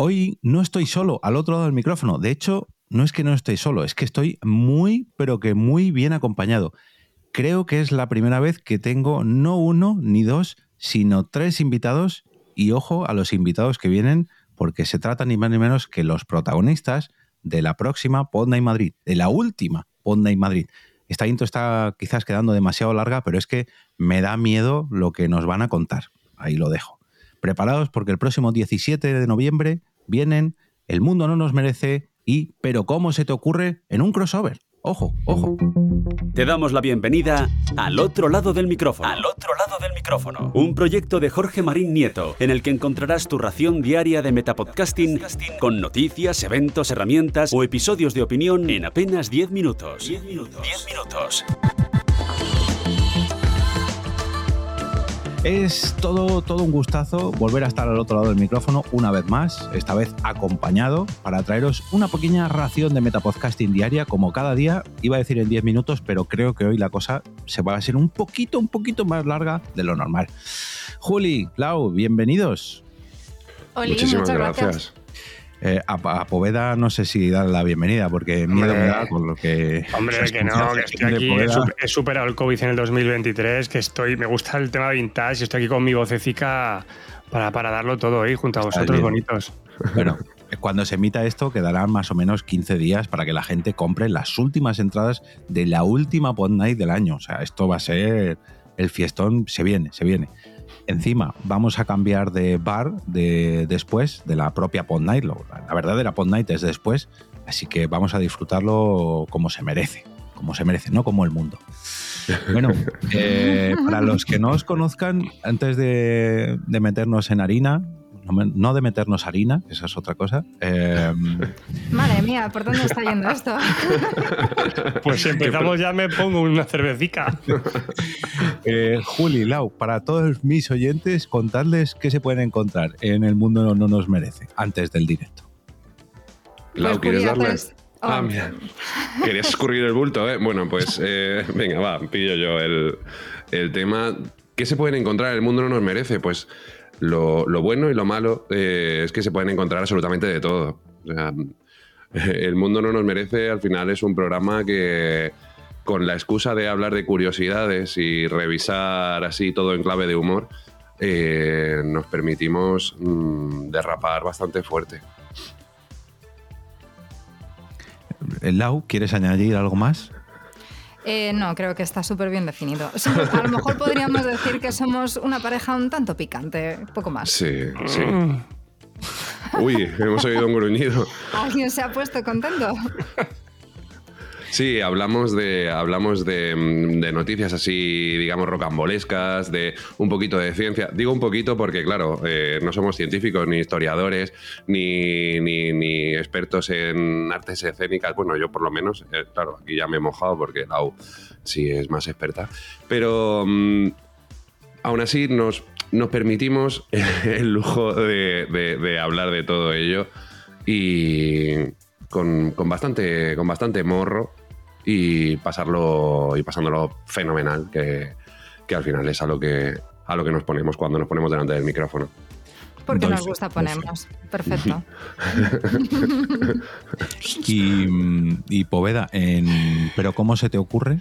hoy no estoy solo al otro lado del micrófono. De hecho, no es que no estoy solo, es que estoy muy, pero que muy bien acompañado. Creo que es la primera vez que tengo no uno ni dos, sino tres invitados. Y ojo a los invitados que vienen, porque se trata ni más ni menos que los protagonistas de la próxima Pod Madrid, de la última Pod Madrid. Esta intro está quizás quedando demasiado larga, pero es que me da miedo lo que nos van a contar. Ahí lo dejo. Preparados porque el próximo 17 de noviembre vienen El mundo no nos merece y Pero cómo se te ocurre en un crossover. Ojo, ojo. Te damos la bienvenida al otro lado del micrófono. Al otro lado del micrófono. Un proyecto de Jorge Marín Nieto, en el que encontrarás tu ración diaria de metapodcasting con noticias, eventos, herramientas o episodios de opinión en apenas 10 minutos. 10 minutos. 10 minutos. Es todo, todo un gustazo volver a estar al otro lado del micrófono una vez más, esta vez acompañado, para traeros una pequeña ración de metapodcasting diaria, como cada día, iba a decir en 10 minutos, pero creo que hoy la cosa se va a ser un poquito, un poquito más larga de lo normal. Juli, Lau, bienvenidos. Muchísimas gracias. Eh, a, Poveda no sé si dar la bienvenida, porque miedo me da con lo que. Hombre, que no, que estoy aquí. He, superado el COVID en el 2023, que estoy. Me gusta el tema vintage y estoy aquí con mi vocecica para, para darlo todo ahí junto a vosotros, bonitos. Bueno, cuando se emita esto, quedarán más o menos 15 días para que la gente compre las últimas entradas de la última Pod Night del año. O sea, esto va a ser. El fiestón se viene, se viene. Encima, vamos a cambiar de bar de, después de la propia Pod Night. La verdadera Pod Night es después, así que vamos a disfrutarlo como se merece, como se merece, no como el mundo. Bueno, eh, para los que no os conozcan, antes de meternos en harina, no, de meternos harina, esa es otra cosa. Em, Madre mía, ¿por dónde está yendo esto? pues si empezamos ya me pongo una cervecita. Eh, Juli, Lau, para todos mis oyentes, contadles qué se pueden encontrar en El Mundo No, Nos Merece antes del directo. Lau, ¿quieres darle? Ah, mira. Querías escurrir el bulto, ¿eh? Bueno, pues eh, venga, va, pillo yo el, el tema. ¿Qué se pueden encontrar? El mundo no nos merece. Pues lo, bueno y lo malo eh, es que se pueden encontrar absolutamente de todo. el mundo no nos merece, al final es un programa que con la excusa de hablar de curiosidades y revisar así todo en clave de humor, eh, nos permitimos mm, derrapar bastante fuerte. Lau, ¿quieres añadir algo más? Eh, no, creo que está súper bien definido. a lo mejor podríamos decir que somos una pareja un tanto picante, poco más. Sí, sí. Uy, hemos oído un gruñido. ¿Alguien se ha puesto contento? Sí, hablamos de, hablamos de, mm, noticias así, digamos, rocambolescas, de un poquito de ciencia. Digo un poquito porque, claro, eh, no somos científicos, ni historiadores, ni, ni, expertos en artes escénicas. Bueno, yo por lo menos, eh, claro, aquí ya me he mojado porque Lau sí es más experta. Pero mm, aún así nos, nos permitimos el lujo de, hablar de todo ello y con, con, bastante, con bastante morro y pasarlo y pasándolo fenomenal, que, al final es a lo que a lo que nos ponemos cuando nos ponemos delante del micrófono. Porque nos gusta ponernos. Perfecto. y, y Poveda, en, ¿pero cómo se te ocurre?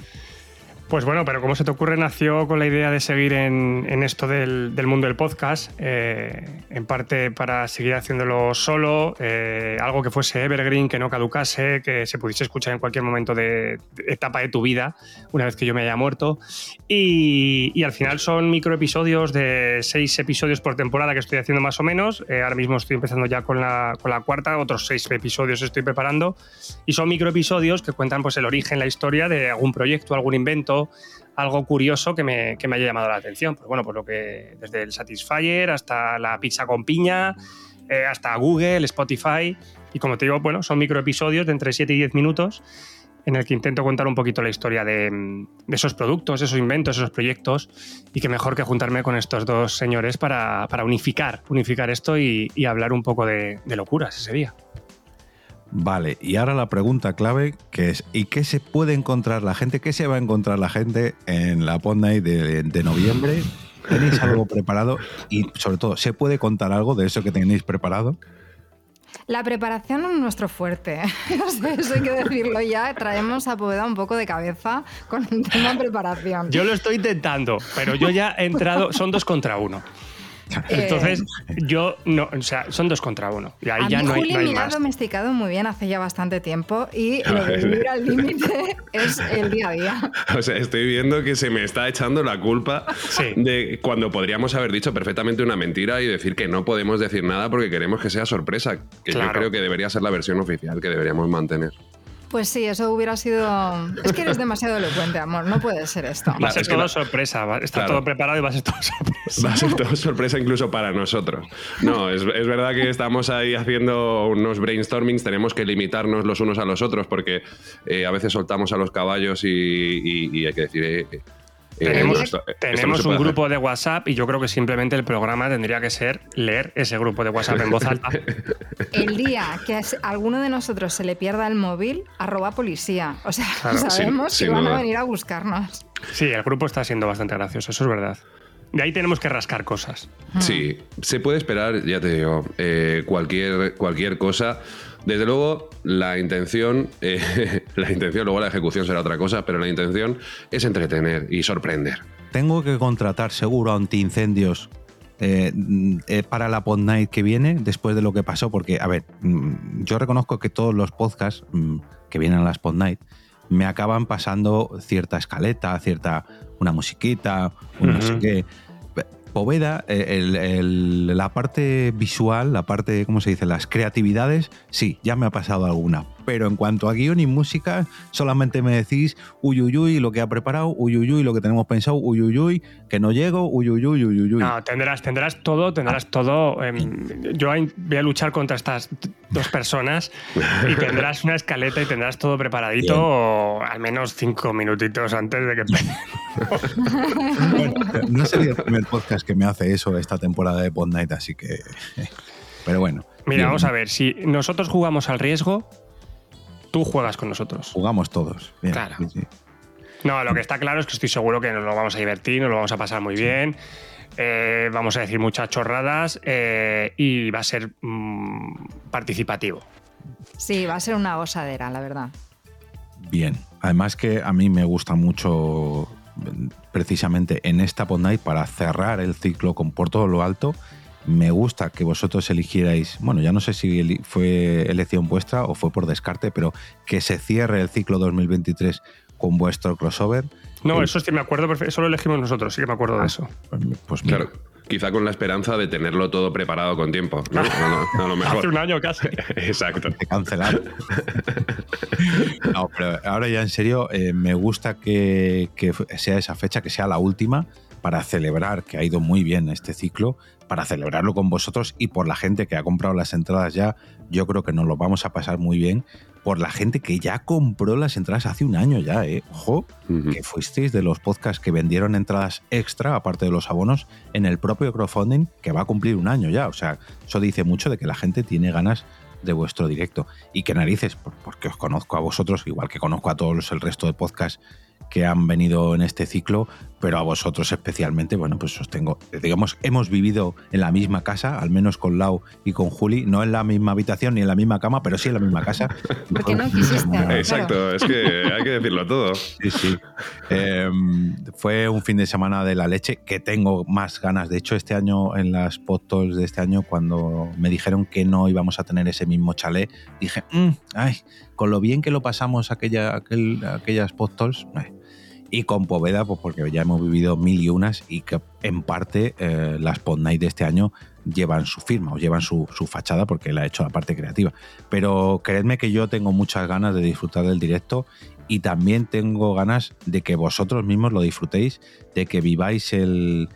Pues bueno, pero como se te ocurre, nació con la idea de seguir en, esto del, mundo del podcast, eh, en parte para seguir haciéndolo solo, eh, algo que fuese evergreen, que no caducase, que se pudiese escuchar en cualquier momento de, etapa de tu vida, una vez que yo me haya muerto. Y, al final son microepisodios de seis episodios por temporada que estoy haciendo más o menos. Eh, ahora mismo estoy empezando ya con la, con la cuarta, otros seis episodios estoy preparando. Y son microepisodios que cuentan pues, el origen, la historia de algún proyecto, algún invento algo curioso que me, que me, haya llamado la atención. Pues bueno, pues lo que desde el Satisfyer hasta la pizza con piña, eh, hasta Google, Spotify. Y como te digo, bueno, son microepisodios de entre 7 y 10 minutos en el que intento contar un poquito la historia de, esos productos, esos inventos, esos proyectos, y que mejor que juntarme con estos dos señores para, para unificar, unificar esto y, hablar un poco de, de locuras ese día. Vale, y ahora la pregunta clave que es, ¿y qué se puede encontrar la gente? ¿Qué se va a encontrar la gente en la Night de, noviembre? ¿Tenéis algo preparado? Y sobre todo, ¿se puede contar algo de eso que tenéis preparado? La preparación es nuestro fuerte. eso hay que decirlo ya. Traemos a Poveda un poco de cabeza con el tema preparación. Yo lo estoy intentando, pero yo ya he entrado. Son dos contra uno. Entonces, eh, yo no, o sea, son dos contra uno. Y ahí ya no hay, Juli no me ha domesticado muy bien hace ya bastante tiempo y lo de vivir al límite es el día a día. O sea, estoy viendo que se me está echando la culpa de cuando podríamos haber dicho perfectamente una mentira y decir que no podemos decir nada porque queremos que sea sorpresa, que yo creo que debería ser la versión oficial que deberíamos mantener. Pues sí, eso hubiera sido. Es que eres demasiado elocuente, amor. No puede ser esto. Va a ser todo sorpresa. Está todo preparado y va a ser todo sorpresa. Va a ser todo sorpresa incluso para nosotros. No, es, verdad que estamos ahí haciendo unos brainstormings. Tenemos que limitarnos los unos a los otros porque eh, a veces soltamos a los caballos y, hay que decir. Eh, eh, tenemos, tenemos un grupo de WhatsApp y yo creo que simplemente el programa tendría que ser leer ese grupo de WhatsApp en voz alta. El día que a alguno de nosotros se le pierda el móvil, arroba policía. O sea, sabemos que van a venir a buscarnos. Sí, el grupo está siendo bastante gracioso, eso es verdad. De ahí tenemos que rascar cosas. Sí, se puede esperar, ya te digo, eh, cualquier, cualquier cosa. Desde luego, la intención, eh, la intención, luego la ejecución será otra cosa, pero la intención es entretener y sorprender. Tengo que contratar seguro antiincendios eh, eh, para la pod night que viene, después de lo que pasó, porque, a ver, mm, yo reconozco que todos los podcasts mm, que vienen a las pod night me acaban pasando cierta escaleta, cierta una musiquita, un no sé qué. Poveda, eh, la parte visual, la parte, ¿cómo se dice? Las creatividades, sí, ya me ha pasado alguna. Pero en cuanto a guion y música, solamente me decís uyuyuy lo que ha preparado, uyuyuy lo que tenemos pensado, uyuyuy que no llego, uyuyuy uyuyuy. No, tendrás, tendrás todo, tendrás ah. todo. Em, yo voy a luchar contra estas dos personas y tendrás una escaleta y tendrás todo preparadito, al menos cinco minutitos antes de que no sería el primer podcast que me hace eso esta temporada de Pod Night, así que. Pero bueno. Mira, vamos a ver, si nosotros jugamos al riesgo, tú juegas con nosotros. Jugamos todos. claro. No, lo que está claro es que estoy seguro que nos lo vamos a divertir, nos lo vamos a pasar muy bien. Eh, vamos a decir muchas chorradas eh, y va a ser mm, participativo. Sí, va a ser una osadera, la verdad. Bien. Además que a mí me gusta mucho precisamente en esta Night para cerrar el ciclo con por todo lo alto. Me gusta que vosotros eligierais, bueno, ya no sé si fue elección vuestra o fue por descarte, pero que se cierre el ciclo 2023 con vuestro crossover. No, eso sí me acuerdo, eso lo elegimos nosotros, sí que me acuerdo de ah, eso. Pues, pues claro quizá con la esperanza de tenerlo todo preparado con tiempo. Hace un año casi. Exacto. De cancelar. no, pero ahora ya en serio, eh, me gusta que, sea esa fecha, que sea la última, para celebrar que ha ido muy bien este ciclo, para celebrarlo con vosotros y por la gente que ha comprado las entradas ya, yo creo que nos lo vamos a pasar muy bien por la gente que ya compró las entradas hace un año ya, ¿eh? Ojo, que fuisteis de los podcasts que vendieron entradas extra, aparte de los abonos, en el propio crowdfunding, que va a cumplir un año ya. O sea, eso dice mucho de que la gente tiene ganas de vuestro directo. Y qué narices, porque os conozco a vosotros, igual que conozco a todos el resto de podcasts que han venido en este ciclo, pero a vosotros especialmente, bueno, pues os tengo, digamos, hemos vivido en la misma casa, al menos con Lau y con Juli, no en la misma habitación ni en la misma cama, pero sí en la misma casa. Porque no quisiste. Exacto, es que hay que decirlo todo. Sí, sí. Em, fue un fin de semana de la leche que tengo más ganas. De hecho, este año, en las podcasts de este año, cuando me dijeron que no íbamos a tener ese mismo chalet, dije, mm, ay, con lo bien que lo pasamos aquella, aquel, aquellas podcasts, y con Poveda, pues porque ya hemos vivido mil y unas y que en parte eh, las Pod Night de este año llevan su firma o llevan su, fachada porque él ha hecho la parte creativa. Pero creedme que yo tengo muchas ganas de disfrutar del directo y también tengo ganas de que vosotros mismos lo disfrutéis, de que viváis el,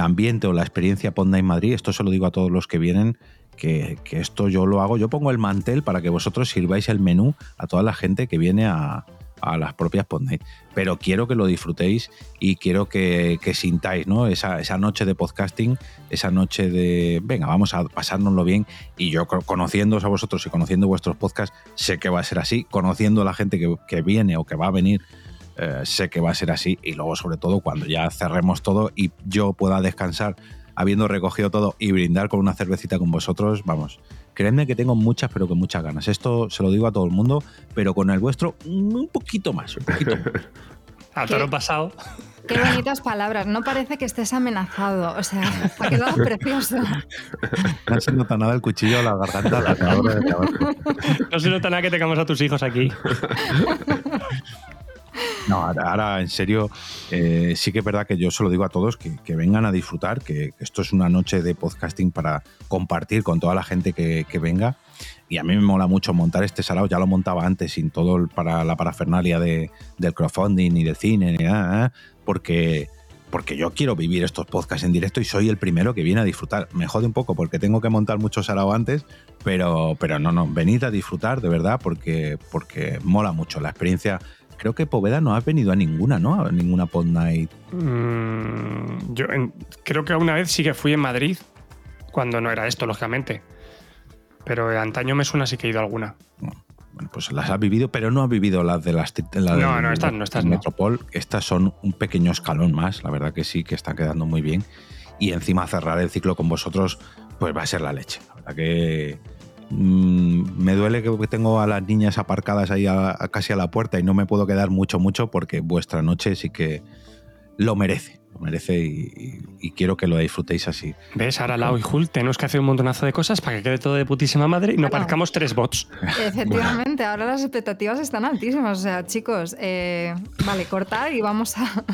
ambiente o la experiencia Pod Night Madrid. Esto se lo digo a todos los que vienen. Que, que esto yo lo hago, yo pongo el mantel para que vosotros sirváis el menú a toda la gente que viene a, a las propias Podnight. Pero quiero que lo disfrutéis y quiero que, sintáis ¿no? esa, esa, noche de podcasting, esa noche de, venga, vamos a pasárnoslo bien. Y yo conociéndoos a vosotros y conociendo vuestros podcasts, sé que va a ser así. Conociendo a la gente que, viene o que va a venir, eh, sé que va a ser así. Y luego, sobre todo, cuando ya cerremos todo y yo pueda descansar habiendo recogido todo y brindar con una cervecita con vosotros, vamos, Creedme que tengo muchas, pero que muchas ganas. Esto se lo digo a todo el mundo, pero con el vuestro un poquito más, un poquito más. A toro pasado. Qué bonitas palabras. No parece que estés amenazado. O sea, ha quedado precioso. No se nota nada el cuchillo a la garganta la de trabajo. No se nota nada que tengamos a tus hijos aquí. No, ahora, en serio, eh, sí que es verdad que yo se lo digo a todos que, vengan a disfrutar, que, esto es una noche de podcasting para compartir con toda la gente que, venga. Y a mí me mola mucho montar este salado, ya lo montaba antes sin todo para la parafernalia de, del crowdfunding ni del cine, ¿eh? porque, porque yo quiero vivir estos podcasts en directo y soy el primero que viene a disfrutar. Me jode un poco porque tengo que montar mucho salado antes, pero, pero no, no, venid a disfrutar de verdad porque, porque mola mucho la experiencia. Creo que Poveda no ha venido a ninguna, ¿no? A ninguna Pod Night. Mm, yo en- creo que una vez sí que fui en Madrid, cuando no era esto, lógicamente. Pero de antaño me suena sí que he ido a alguna. Bueno, pues las has vivido, pero no has vivido las de las la No, no, estas no, estas no. Metropol. Estas son un pequeño escalón más, la verdad que sí, que están quedando muy bien. Y encima cerrar el ciclo con vosotros, pues va a ser la leche. La verdad que me duele que tengo a las niñas aparcadas ahí a- a casi a la puerta y no me puedo quedar mucho, mucho, porque vuestra noche sí que lo merece. Lo merece y, y- y quiero que lo disfrutéis así. ¿Ves? Ahora Lau y Jul tenemos que hacer un montonazo de cosas para que quede todo de putísima madre y no Bueno. parezcamos tres bots. Efectivamente, ahora las expectativas están altísimas. O sea, chicos, eh, vale, cortar y vamos a.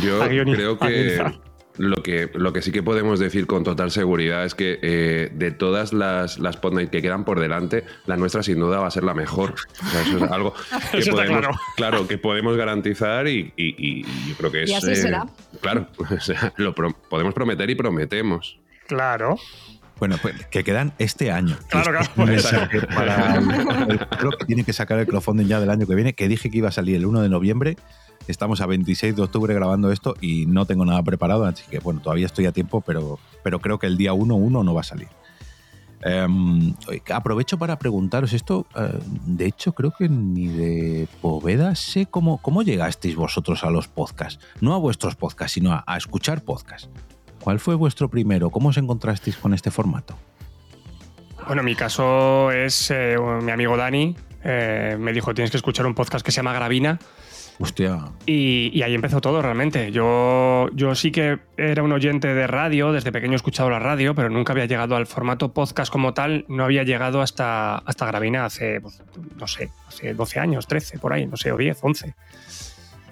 Yo A creo que guionizar. Lo, que lo que sí que podemos decir con total seguridad es que eh, de todas las, las que quedan por delante, la nuestra sin duda va a ser la mejor. O sea, eso es algo que Eso podemos, claro. que podemos garantizar y, y- y yo creo que es. Y así será. Claro, o sea, lo pro- podemos prometer y prometemos. Claro. Bueno, pues que quedan este año. Claro, claro, es- por es eso. que para el- creo que tiene que sacar el crowdfunding ya del año que viene, que dije que iba a salir el 1 de noviembre. Estamos a 26 de octubre grabando esto y no tengo nada preparado, así que bueno, todavía estoy a tiempo, pero, pero creo que el día 1-1 no va a salir. Em, aprovecho para preguntaros esto. eh, de hecho, creo que ni de Poveda sé cómo, cómo llegasteis vosotros a los podcasts. No a vuestros podcasts, sino a, a escuchar podcasts. ¿Cuál fue vuestro primero? ¿Cómo os encontrasteis con este formato? Bueno, mi caso es eh, mi amigo Dani. eh, me dijo, tienes que escuchar un podcast que se llama Gravina. Y, ahí empezó todo realmente. Yo, yo sí que era un oyente de radio, desde pequeño he escuchado la radio, pero nunca había llegado al formato podcast como tal, no había llegado hasta, hasta Gravina hace, pues, no sé, hace 12 años, 13, por ahí, no sé, o 10, 11.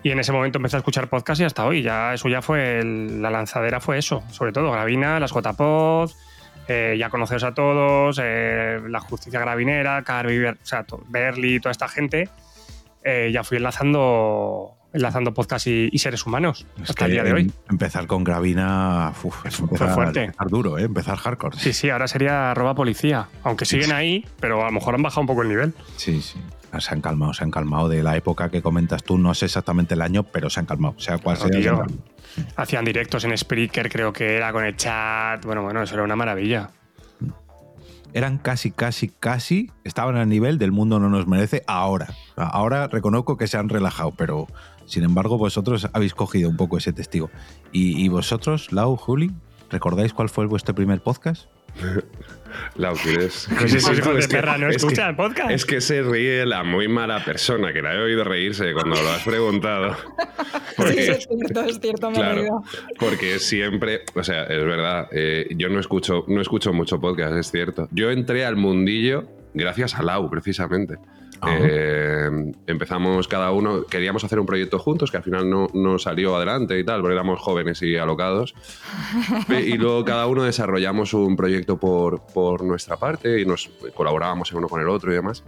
Y en ese momento empecé a escuchar podcast y hasta hoy, ya eso ya fue, la lanzadera fue eso, sobre todo. Gravina, las JPod, eh, ya conoceros a todos, eh, la justicia gravinera, Carvi, o sea, Berly, toda esta gente eh, ya fui enlazando, enlazando podcast y, y seres humanos es hasta el día de hoy. em- Empezar con Gravina uf, es Fue empezar, fuerte. empezar duro, ¿eh? empezar hardcore. Sí, sí, ahora sería arroba policía. Aunque siguen ahí, pero a lo mejor han bajado un poco el nivel. Sí, sí. Se han calmado, se han calmado de la época que comentas tú. No sé exactamente el año, pero se han calmado. O sea, cual Claro, sea. Hacían directos en Spreaker, creo que era con el chat. Bueno, bueno, eso era una maravilla. Eran casi, casi, casi. Estaban al nivel del mundo no nos merece ahora. Ahora reconozco que se han relajado, pero sin embargo, vosotros habéis cogido un poco ese testigo. ¿Y, y vosotros, Lau, Juli, recordáis cuál fue vuestro primer podcast? Lau, ¿quieres? Pues esos hijos de Es que- perra no es que- escuchan el podcast. Es que se ríe la muy mala persona, que la he oído reírse cuando lo has preguntado. Porque, es cierto, es cierto, me claro, porque siempre, o sea, es verdad, eh, yo no escucho, no escucho mucho podcast, es cierto. Yo entré al mundillo gracias a Lau, precisamente. Eh, empezamos cada uno, queríamos hacer un proyecto juntos que al final no, no salió adelante y tal, porque éramos jóvenes y alocados. Y luego cada uno desarrollamos un proyecto por, por nuestra parte y nos colaborábamos el uno con el otro y demás.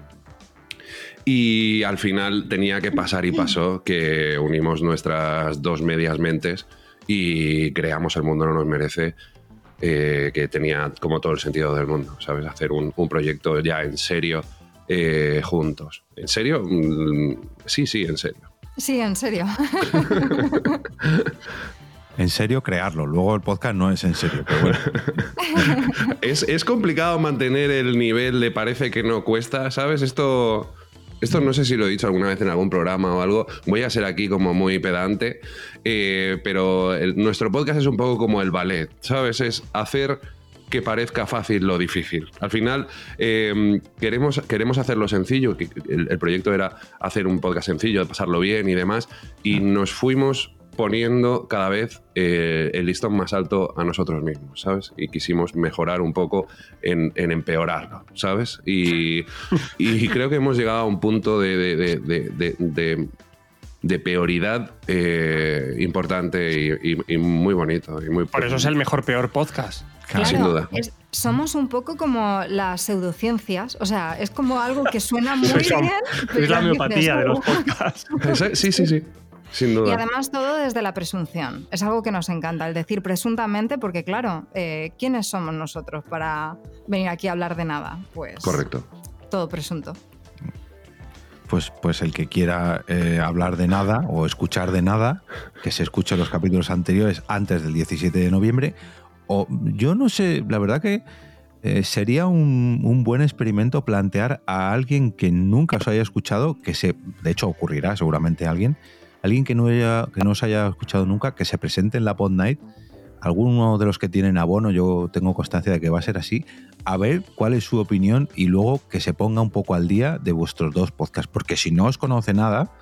Y al final tenía que pasar y pasó que unimos nuestras dos medias mentes y creamos El Mundo No Nos Merece, eh, que tenía como todo el sentido del mundo, ¿sabes? Hacer un, un proyecto ya en serio eh, juntos. ¿En serio? Mm, Sí, sí, en serio. Sí, en serio. En serio, crearlo. Luego el podcast no es en serio, pero bueno. Es, es complicado mantener el nivel de parece que no cuesta, ¿sabes? Esto, esto no sé si lo he dicho alguna vez en algún programa o algo. Voy a ser aquí como muy pedante, eh, pero el- nuestro podcast es un poco como el ballet, ¿sabes? Es hacer que parezca fácil lo difícil. Al final, eh, queremos, queremos hacerlo sencillo. El, el proyecto era hacer un podcast sencillo, pasarlo bien y demás. Y nos fuimos poniendo cada vez eh, el listón más alto a nosotros mismos, ¿sabes? Y quisimos mejorar un poco en, en empeorarlo, ¿sabes? Y, y creo que hemos llegado a un punto de, de- eh, importante y, y- y muy bonito. Y muy Por eso es el mejor peor podcast. Claro, sin duda. es- somos un poco como las pseudociencias, o sea, es como algo que suena muy Es la- bien. Es la homeopatía de los podcasts. Sí, sí, sí. Sin Y duda. además todo desde la presunción. Es algo que nos encanta, el decir presuntamente, porque claro, eh, ¿quiénes somos nosotros para venir aquí a hablar de nada? Pues Correcto. todo presunto. Pues, pues el que quiera eh, hablar de nada o escuchar de nada, que se escuche los capítulos anteriores antes del 17 de noviembre. O yo no sé, la verdad que eh, sería un, un buen experimento plantear a alguien que nunca os haya escuchado, que se, de hecho ocurrirá seguramente a alguien, alguien que no, haya, que no os haya escuchado nunca, que se presente en la Pod Night, alguno de los que tienen abono, yo tengo constancia de que va a ser así, a ver cuál es su opinión y luego que se ponga un poco al día de vuestros dos podcasts, porque si no os conoce nada,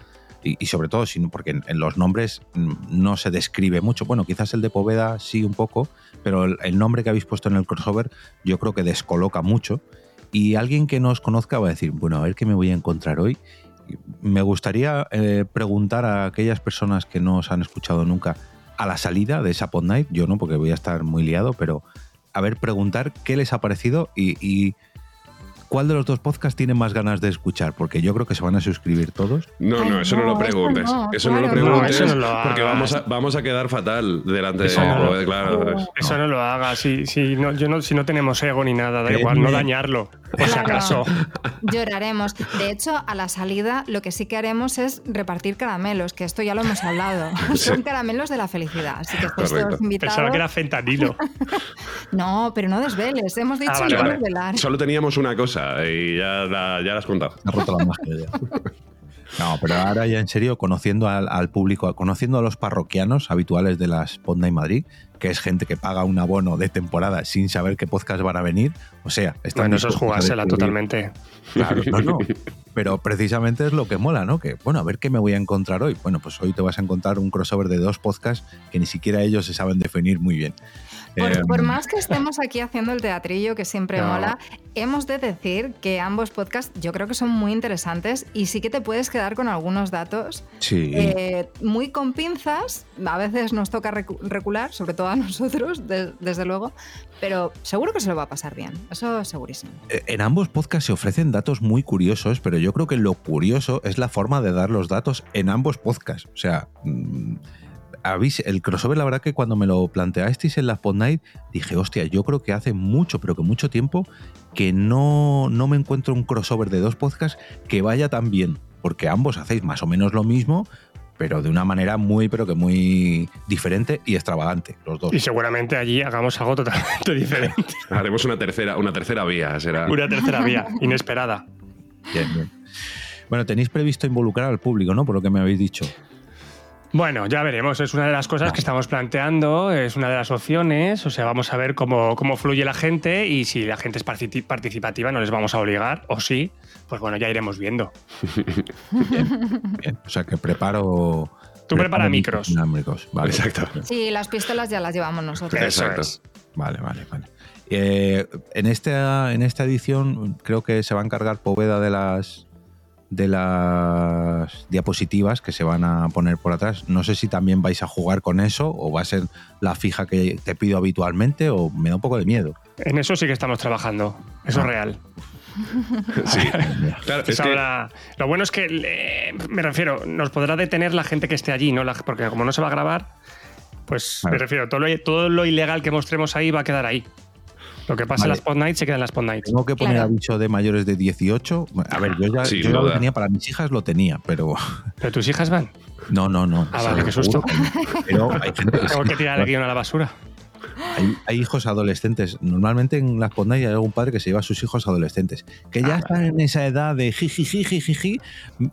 y, sobre todo si no- porque en, los nombres mm, no se describe mucho, bueno, quizás el de Poveda sí un poco, pero el, nombre que habéis puesto en el crossover yo creo que descoloca mucho, y alguien que no os conozca va a decir, bueno, a ver qué me voy a encontrar hoy. Me gustaría eh, preguntar a aquellas personas que no os han escuchado nunca a la salida de esa Pod Night, yo no, porque voy a estar muy liado, pero a ver, preguntar qué les ha parecido y cuál de los dos podcasts tienen más ganas de escuchar, porque yo creo que se van a suscribir todos. No, no, eso no, lo preguntes. Eso no lo preguntes. No, eso no lo porque hagas. vamos a, vamos a quedar fatal delante Eso de. no lo- claro. Eso no lo hagas. Si, si no, yo no, si no tenemos ego ni nada, da igual, no dañarlo. Por si acaso. Lloraremos. De hecho, a la salida lo que sí que haremos es repartir caramelos, que esto ya lo hemos hablado. Son caramelos de la felicidad. Así que estáis Correcto. todos invitados. Pensaba que era fentanilo. No, pero no desveles. Hemos dicho Ah, vale, no vale. desvelar. Solo teníamos una cosa y ya la, ya la has contado. Ha roto la magia ya. No, pero ahora ya en serio, conociendo al, al público, conociendo a los parroquianos habituales de las Pod Night Madrid, que es gente que paga un abono de temporada sin saber qué podcast van a venir, o sea, están Bueno, eso es jugársela totalmente. Claro, no, no. Pero precisamente es lo que mola, ¿no? Que, bueno, a ver qué me voy a encontrar hoy. Bueno, pues hoy te vas a encontrar un crossover de dos podcasts que ni siquiera ellos se saben definir muy bien. Por, Eh, por más que estemos aquí haciendo el teatrillo, que siempre No. mola, hemos de decir que ambos podcasts yo creo que son muy interesantes y sí que te puedes quedar con algunos datos Sí. eh, muy con pinzas. A veces nos toca recu- recular, sobre todo a nosotros, de- desde luego, pero seguro que se lo va a pasar bien. Eso segurísimo. Eh, En ambos podcasts se ofrecen datos muy curiosos, pero yo creo que lo curioso es la forma de dar los datos en ambos podcasts. O sea, mm, habéis- el crossover, la verdad que cuando me lo planteasteis en la Pod Night, dije, hostia, yo creo que hace mucho, pero que mucho tiempo, que no, no me encuentro un crossover de dos podcasts que vaya tan bien. Porque ambos hacéis más o menos lo mismo, pero de una manera muy, pero que muy diferente y extravagante, los dos. Y seguramente allí hagamos algo totalmente diferente. Haremos una tercera, una tercera vía. Será. Una tercera vía, inesperada. Bien, bien. Bueno, tenéis previsto involucrar al público, ¿no? Por lo que me habéis dicho. Bueno, ya veremos. Es una de las cosas que estamos planteando, es una de las opciones. O sea, vamos a ver cómo, cómo fluye la gente y si la gente es partici- participativa, no les vamos a obligar, o sí, pues bueno, ya iremos viendo. Bien, o sea que preparo. Tú prepara micros. dinámicos. Vale, Exacto. Sí, las pistolas ya las llevamos nosotros. Exacto. vale, vale. vale. Eh, en, esta, en esta edición creo que se va a encargar Poveda de las de las diapositivas que se van a poner por atrás. No sé si también vais a jugar con eso o va a ser la fija que te pido habitualmente o me da un poco de miedo. En eso sí que estamos trabajando. Eso Ah. es real. Sí. Claro, es que- Lo bueno es que, eh, me refiero, nos podrá detener la gente que esté allí, ¿no? La- porque como no se va a grabar, pues me refiero, todo lo, todo lo ilegal que mostremos ahí va a quedar ahí. Lo que pasa en las Pod Nights se queda en las Pod Nights. Tengo que poner Claro. aviso de mayores de 18. A ver, yo ya, yo lo tenía para mis hijas, lo tenía, pero ¿Pero tus hijas van? no, no, no. Ah, vale, qué susto. Pero hay gente que Tengo que tirar el guion a la basura. Hay, hijos adolescentes. Normalmente en las Podnight hay algún padre que se lleva a sus hijos adolescentes, que ya ah, están en esa edad de jiji, jiji,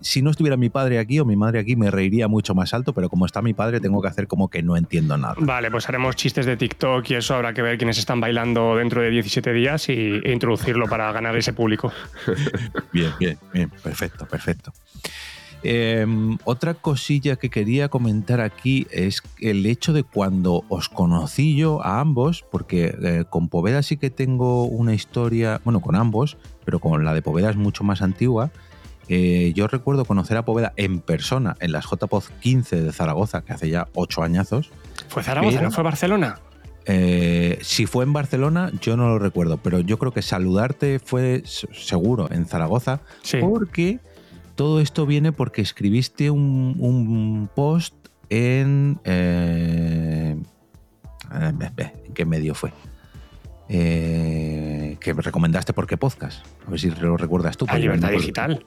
Si no estuviera mi padre aquí o mi madre aquí, me reiría mucho más alto, pero como está mi padre, tengo que hacer como que no entiendo nada. Vale, pues haremos chistes de TikTok y eso habrá que ver quiénes están bailando dentro de 17 días y, e introducirlo para ganar ese público. bien, bien, bien, perfecto, perfecto. Em, otra cosilla que quería comentar aquí es el hecho de cuando os conocí yo a ambos, porque eh, con Poveda sí que tengo una historia, bueno, con ambos, pero con la de Poveda es mucho más antigua. Eh, yo recuerdo conocer a Poveda en persona en las JPOD 15 de Zaragoza, que hace ya ocho añazos. ¿Fue Zaragoza? ¿No fue Barcelona? Eh, si fue en Barcelona, yo no lo recuerdo, pero yo creo que saludarte fue seguro en Zaragoza, porque todo esto viene porque escribiste un, post en... Eh, ¿En qué medio fue? Eh, que recomendaste por qué podcast. A ver si lo recuerdas tú. A Libertad Digital.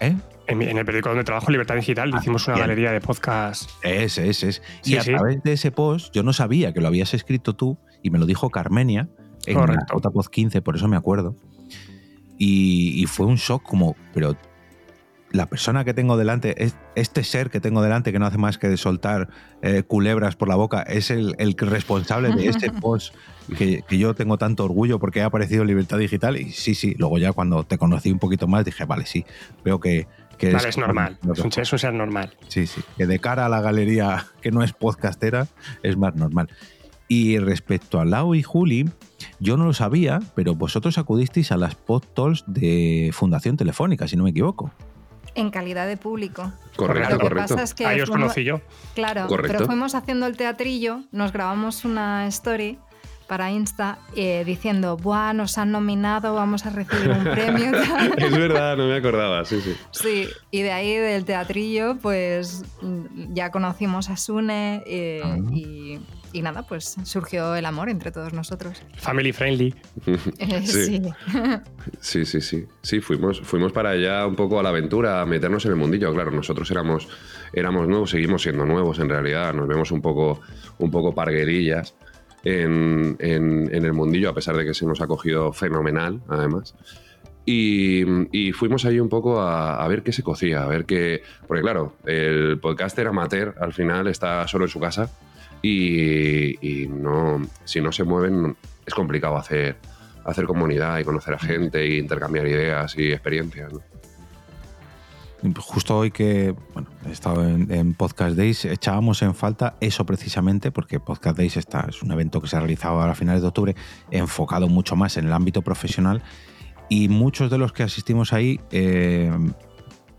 ¿Eh? En, el periódico donde trabajo, Libertad Digital, ah, hicimos una galería de podcast. Ese, ese, es. Y a través de ese post, yo no sabía que lo habías escrito tú, y me lo dijo Carmenia en Correcto. la Post 15, por eso me acuerdo. Y, y, fue un shock como, pero la persona que tengo delante, este ser que tengo delante que no hace más que soltar eh, culebras por la boca, es el, responsable de ese post que, yo tengo tanto orgullo porque ha aparecido en Libertad Digital. Y sí, sí, luego ya cuando te conocí un poquito más dije, vale, sí, veo que... vale, es, normal, es un, ser normal. Sí, sí, que de cara a la galería que no es podcastera es más normal. Y respecto a Lau y Juli, yo no lo sabía, pero vosotros acudisteis a las podtalks de Fundación Telefónica, si no me equivoco en calidad de público. Correcto, Lo que pasa es que Ahí os conocí yo. Claro, pero fuimos haciendo el teatrillo, nos grabamos una story para Insta eh, diciendo, Buah, nos han nominado, vamos a recibir un premio. es verdad, no me acordaba, sí, sí. Sí, y de ahí del teatrillo, pues ya conocimos a Sune eh, ah. y y nada, pues surgió el amor entre todos nosotros. Family friendly. Eh, sí. sí. sí. sí, sí, fuimos, fuimos para allá un poco a la aventura, a meternos en el mundillo. Claro, nosotros éramos, éramos nuevos, seguimos siendo nuevos en realidad, nos vemos un poco, un poco parguerillas en, el mundillo, a pesar de que se nos ha cogido fenomenal, además. Y, fuimos ahí un poco a, a, ver qué se cocía, a ver qué. Porque, claro, el podcaster amateur al final está solo en su casa y, no, si no se mueven es complicado hacer, hacer comunidad y conocer a gente e intercambiar ideas y experiencias. Justo hoy que bueno, he estado en, Podcast Days, echábamos en falta eso precisamente, porque Podcast Days está, es un evento que se ha realizado a finales de octubre, enfocado mucho más en el ámbito profesional, y muchos de los que asistimos ahí eh,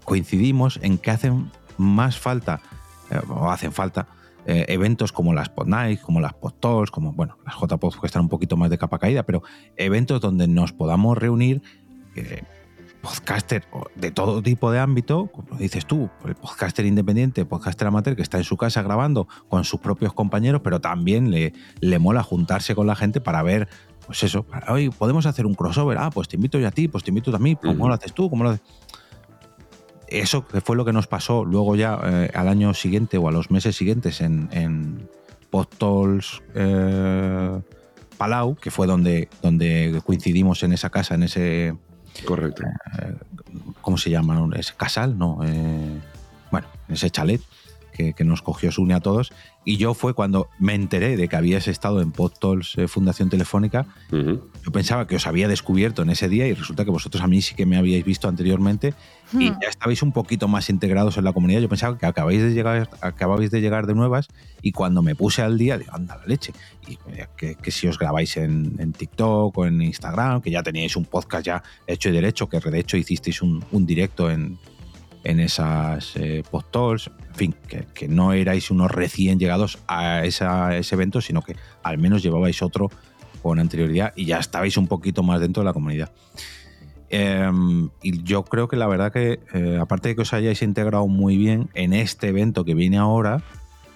coincidimos en que hacen más falta, eh, o hacen falta, eh, eventos como las Pod Nights, como las Pod Talks, como, bueno, las JPod que están un poquito más de capa caída, pero eventos donde nos podamos reunir eh, podcaster de todo tipo de ámbito, como dices tú, el podcaster independiente, podcaster amateur que está en su casa grabando con sus propios compañeros, pero también le, le mola juntarse con la gente para ver, pues eso, hoy podemos hacer un crossover, ah, pues te invito yo a ti, pues te invito a mí, ¿cómo lo haces tú? ¿Cómo lo haces? Eso fue lo que nos pasó luego ya eh, al año siguiente o a los meses siguientes en, en eh, Palau, que fue donde, donde coincidimos en esa casa, en ese... Correcto. Eh, ¿Cómo se llama? ¿Ese casal? No. bueno, en ese chalet que, que, nos cogió Sune a todos y yo fue cuando me enteré de que habías estado en Podtols eh, Fundación Telefónica. Yo pensaba que os había descubierto en ese día y resulta que vosotros a mí sí que me habíais visto anteriormente y hmm. ya estabais un poquito más integrados en la comunidad. Yo pensaba que acabáis de llegar, acababais de llegar de nuevas y cuando me puse al día, digo, anda la leche. Y eh, que, si os grabáis en, TikTok o en Instagram, que ya teníais un podcast ya hecho y derecho, que de hecho hicisteis un, un directo en, en esas eh, post en fin, que, no erais unos recién llegados a, ese evento, sino que al menos llevabais otro con anterioridad y ya estabais un poquito más dentro de la comunidad. Em, y yo creo que la verdad que, eh, aparte de que os hayáis integrado muy bien en este evento que viene ahora,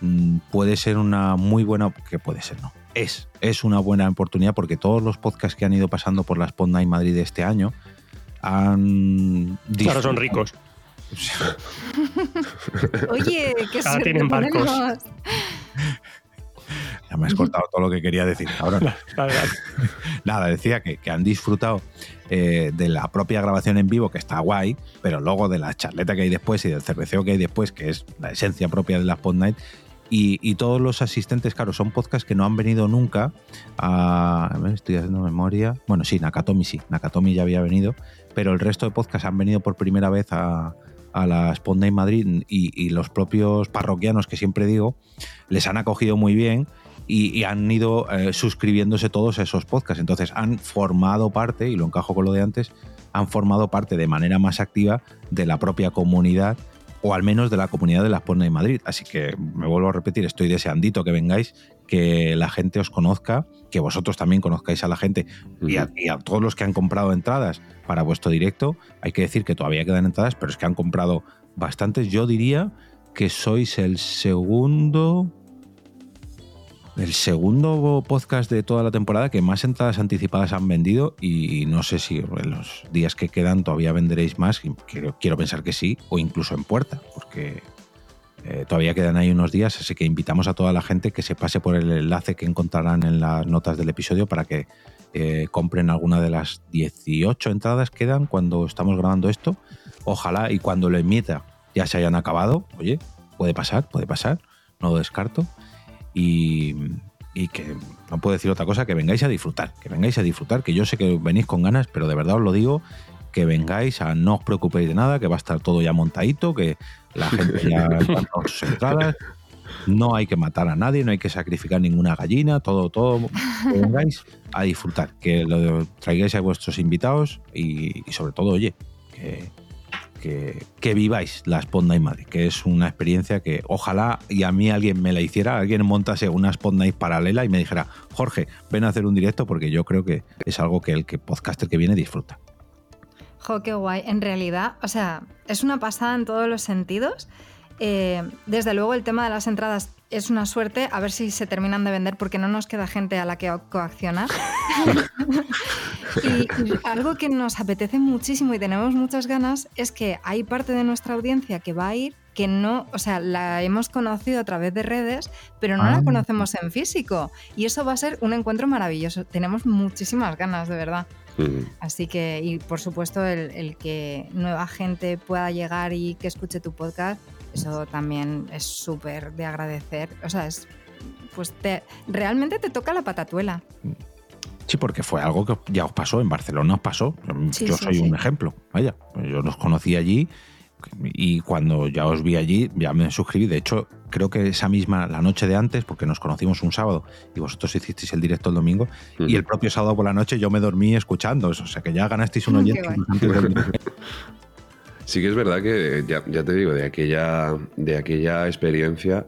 mm, puede ser una muy buena, que puede ser, no, es, es una buena oportunidad porque todos los podcasts que han ido pasando por la Spot Night Madrid este año han... Claro, son ricos. Oye, que se tienen barcos. Ya me has cortado todo lo que quería decir. Ahora, nada, decía que, han disfrutado eh, de la propia grabación en vivo, que está guay, pero luego de la charleta que hay después y del cerveceo que hay después, que es la esencia propia de la Spot Night. Y, todos los asistentes, claro, son podcasts que no han venido nunca a. a ver, estoy haciendo memoria. Bueno, sí, Nakatomi sí, Nakatomi ya había venido, pero el resto de podcasts han venido por primera vez a, a la Spot Madrid y, los propios parroquianos que siempre digo, les han acogido muy bien y, han ido eh, suscribiéndose todos a esos podcasts. Entonces han formado parte, y lo encajo con lo de antes, han formado parte de manera más activa de la propia comunidad o al menos de la comunidad de la Spot Madrid. Así que me vuelvo a repetir, estoy deseandito que vengáis, que la gente os conozca, que vosotros también conozcáis a la gente y a todos los que han comprado entradas para vuestro directo. Hay que decir que todavía quedan entradas, pero es que han comprado bastantes. Yo diría que sois el segundo. El segundo podcast de toda la temporada que más entradas anticipadas han vendido y no sé si en los días que quedan todavía venderéis más, quiero, quiero pensar que sí, o incluso en puerta, porque eh, todavía quedan ahí unos días, así que invitamos a toda la gente que se pase por el enlace que encontrarán en las notas del episodio para que eh, compren alguna de las 18 entradas que quedan cuando estamos grabando esto. Ojalá y cuando lo emita ya se hayan acabado. Oye, puede pasar, puede pasar, no lo descarto. Y, que no puedo decir otra cosa, que vengáis a disfrutar, que vengáis a disfrutar, que yo sé que venís con ganas, pero de verdad os lo digo, que vengáis a no os preocupéis de nada, que va a estar todo ya montadito, que la gente ya con sus entradas, no hay que matar a nadie, no hay que sacrificar ninguna gallina, todo, todo. Que vengáis a disfrutar, que lo traigáis a vuestros invitados y, sobre todo, oye, que, que, viváis la Spot y Madrid, que es una experiencia que ojalá y a mí alguien me la hiciera, alguien montase una Spot Night paralela y me dijera, Jorge, ven a hacer un directo porque yo creo que es algo que el que podcaster que viene disfruta. Jo, qué guay. En realidad, o sea, es una pasada en todos los sentidos. Eh, desde luego el tema de las entradas es una suerte, a ver si se terminan de vender porque no nos queda gente a la que coaccionar. y, algo que nos apetece muchísimo y tenemos muchas ganas es que hay parte de nuestra audiencia que va a ir que no, o sea, la hemos conocido a través de redes, pero no la ah. conocemos en físico. Y eso va a ser un encuentro maravilloso. Tenemos muchísimas ganas, de verdad. Así que, y por supuesto, el que nueva gente pueda llegar y que escuche tu podcast, eso también es súper de agradecer. O sea, es, pues te, realmente te toca la patatuela. Sí, porque fue algo que ya os pasó, en Barcelona os pasó. yo soy un ejemplo. Vaya, yo los conocí allí y cuando ya os vi allí ya me suscribí. De hecho, creo que esa misma, la noche de antes, porque nos conocimos un sábado y vosotros hicisteis el directo el domingo, y el propio sábado por la noche yo me dormí escuchando. O sea que ya ganasteis un oyente. Sí que es verdad que, ya, te digo, de aquella, de aquella experiencia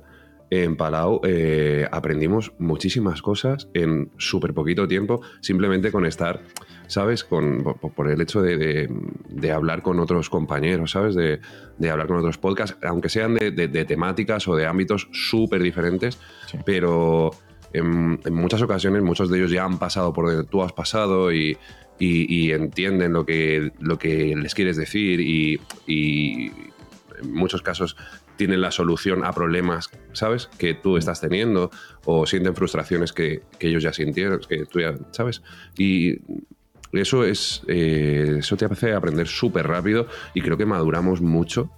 en Palau eh, aprendimos muchísimas cosas en súper poquito tiempo, simplemente con estar, ¿sabes? Con, por, el hecho de, hablar con otros compañeros, ¿sabes? De, hablar con otros podcasts, aunque sean de, temáticas o de ámbitos súper diferentes, pero en, en, muchas ocasiones muchos de ellos ya han pasado por donde tú has pasado y, y, entienden lo que, lo que les quieres decir y, en muchos casos tienen la solución a problemas, ¿sabes? Que tú estás teniendo o sienten frustraciones que, ellos ya sintieron, que tú ya, ¿sabes? Y eso es, eh, eso te hace aprender súper rápido y creo que maduramos mucho.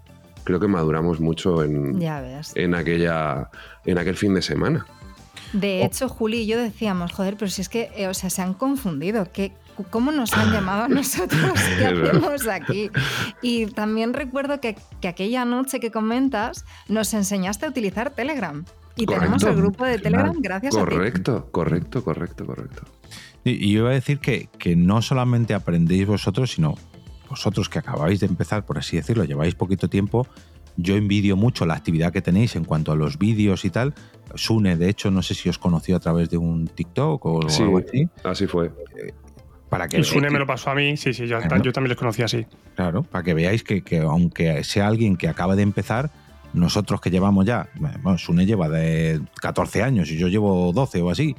Creo que maduramos mucho en, en, aquella, en aquel fin de semana. De hecho, Juli y yo decíamos, joder, pero si es que, eh, o sea, se han confundido. ¿Qué, ¿Cómo nos han llamado a nosotros? ¿Qué hacemos aquí? Y también recuerdo que, aquella noche que comentas nos enseñaste a utilizar Telegram. Y tenemos el grupo de Telegram gracias a ti. Correcto, correcto, correcto, correcto. Y, yo iba a decir que, que no solamente aprendéis vosotros, sino vosotros que acabáis de empezar, por así decirlo, lleváis poquito tiempo, yo envidio mucho la actividad que tenéis en cuanto a los vídeos y tal. Sune, de hecho, no sé si os conoció a través de un TikTok o algo así. Así fue. Para que Sune me lo pasó a mí, sí, sí, yo, también los conocí así. Claro, para que veáis que, aunque sea alguien que acaba de empezar, nosotros que llevamos ya, bueno, Sune lleva de 14 años y yo llevo 12 o así,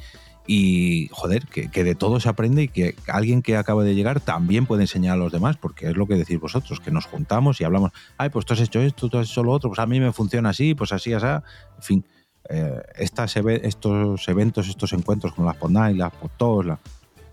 y joder, que, de todo se aprende y que alguien que acaba de llegar también puede enseñar a los demás, porque es lo que decís vosotros, que nos juntamos y hablamos, ay, pues tú has hecho esto, tú has hecho lo otro, pues a mí me funciona así, pues así, así, en fin. eh, estas estos eventos, estos encuentros como las Podnight, las Podtos, las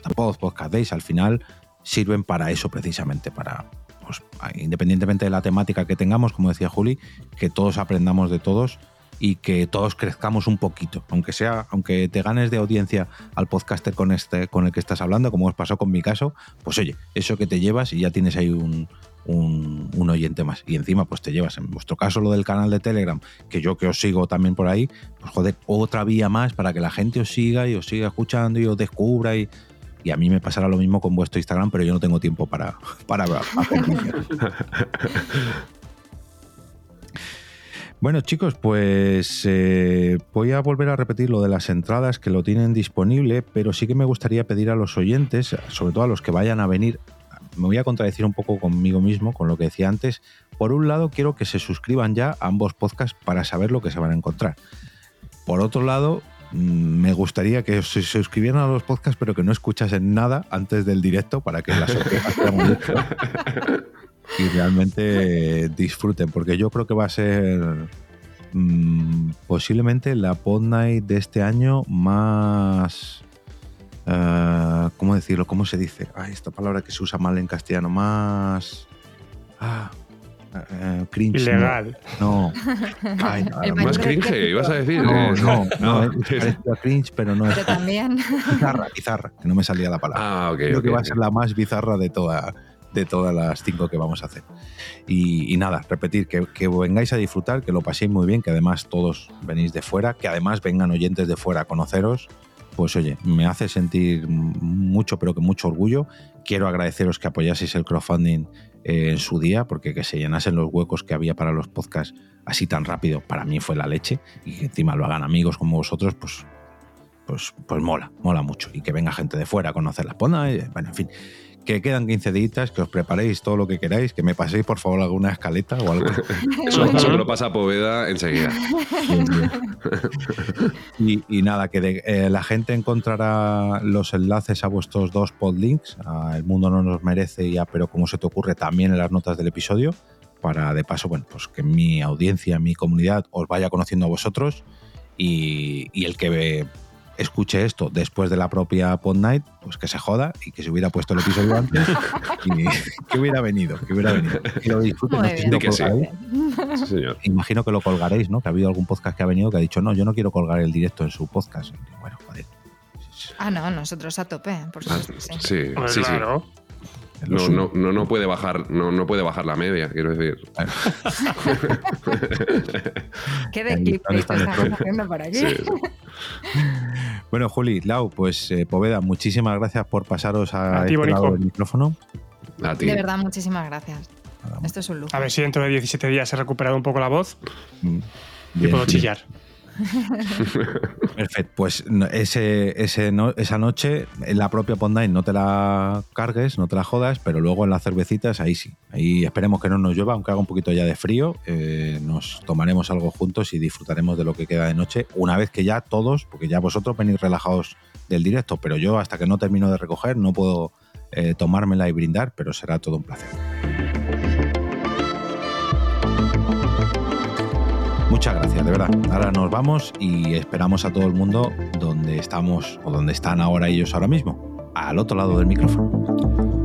Pod, Podcast Days, al final sirven para eso precisamente, para, pues, independientemente de la temática que tengamos, como decía Juli, que todos aprendamos de todos y que todos crezcamos un poquito, aunque sea, aunque te ganes de audiencia al podcaster con este, con el que estás hablando, como os pasó con mi caso, pues oye, eso que te llevas y ya tienes ahí un, un, oyente más. Y encima, pues te llevas, en vuestro caso, lo del canal de Telegram, que yo que os sigo también por ahí, pues joder, otra vía más para que la gente os siga y os siga escuchando y os descubra y, y a mí me pasará lo mismo con vuestro Instagram, pero yo no tengo tiempo para, para, Bueno, chicos, pues eh, voy a volver a repetir lo de las entradas que lo tienen disponible, pero sí que me gustaría pedir a los oyentes, sobre todo a los que vayan a venir, me voy a contradecir un poco conmigo mismo, con lo que decía antes. Por un lado, quiero que se suscriban ya a ambos podcasts para saber lo que se van a encontrar. Por otro lado, me gustaría que se suscribieran a los podcasts, pero que no escuchasen nada antes del directo para que la sorpresa sea muy y realmente disfruten, porque yo creo que va a ser mm, posiblemente la Pod Night de este año más... Uh, ¿Cómo decirlo? ¿Cómo se dice? esta palabra que se usa mal en castellano, más... Ah, uh, cringe. Ilegal. No. más cringe, ibas a decir. No, no, no, no es cringe, pero no pero es. también. Bizarra, bizarra, que no me salía la palabra. Ah, ok. Creo okay, que va okay. a ser la más bizarra de toda, de todas las cinco que vamos a hacer. Y, y nada, repetir, que, que, vengáis a disfrutar, que lo paséis muy bien, que además todos venís de fuera, que además vengan oyentes de fuera a conoceros. Pues oye, me hace sentir mucho, pero que mucho orgullo. Quiero agradeceros que apoyaseis el crowdfunding eh, en su día, porque que se llenasen los huecos que había para los podcasts así tan rápido, para mí fue la leche. Y que encima lo hagan amigos como vosotros, pues pues, pues mola, mola mucho. Y que venga gente de fuera a conocer la Pona. Bueno, en fin, que quedan 15 días, que os preparéis todo lo que queráis, que me paséis por favor alguna escaleta o algo. eso, eso me lo pasa Poveda enseguida. y, y, nada, que de, eh, la gente encontrará los enlaces a vuestros dos podlinks, a El Mundo No Nos Merece y a Pero Como Se Te Ocurre también en las notas del episodio, para de paso, bueno, pues que mi audiencia, mi comunidad os vaya conociendo a vosotros y, y el que ve escuche esto después de la propia Pod Night, pues que se joda y que se hubiera puesto el episodio antes y que hubiera venido, que hubiera venido. Que lo disfruten. No sé si lo que sí. sí, señor. Imagino que lo colgaréis, ¿no? Que ha habido algún podcast que ha venido que ha dicho, no, yo no quiero colgar el directo en su podcast. Y bueno, joder. Ah, no, nosotros a tope, por supuesto. Ah, sí, pues sí, claro. sí. No, no, no, no, puede bajar, no, no puede bajar la media, quiero decir. ¿Qué de clip estamos haciendo por aquí? Sí, bueno, Juli, Lau, pues eh, Poveda, muchísimas gracias por pasaros a, a ti, este lado del micrófono. A ti. De verdad, muchísimas gracias. Esto es un lujo. A ver si dentro de 17 días he recuperado un poco la voz Mm, y bien, puedo bien. chillar. Perfecto, pues ese, esa noche en la propia Ponday no te la cargues, no te la jodas, pero luego en las cervecitas ahí sí. Ahí esperemos que no nos llueva, aunque haga un poquito ya de frío, eh, nos tomaremos algo juntos y disfrutaremos de lo que queda de noche, una vez que ya todos, porque ya vosotros venís relajados del directo, pero yo hasta que no termino de recoger no puedo eh, tomármela y brindar, pero será todo un placer. Muchas gracias, de verdad. Ahora nos vamos y esperamos a todo el mundo donde estamos o donde están ahora ellos ahora mismo, al otro lado del micrófono.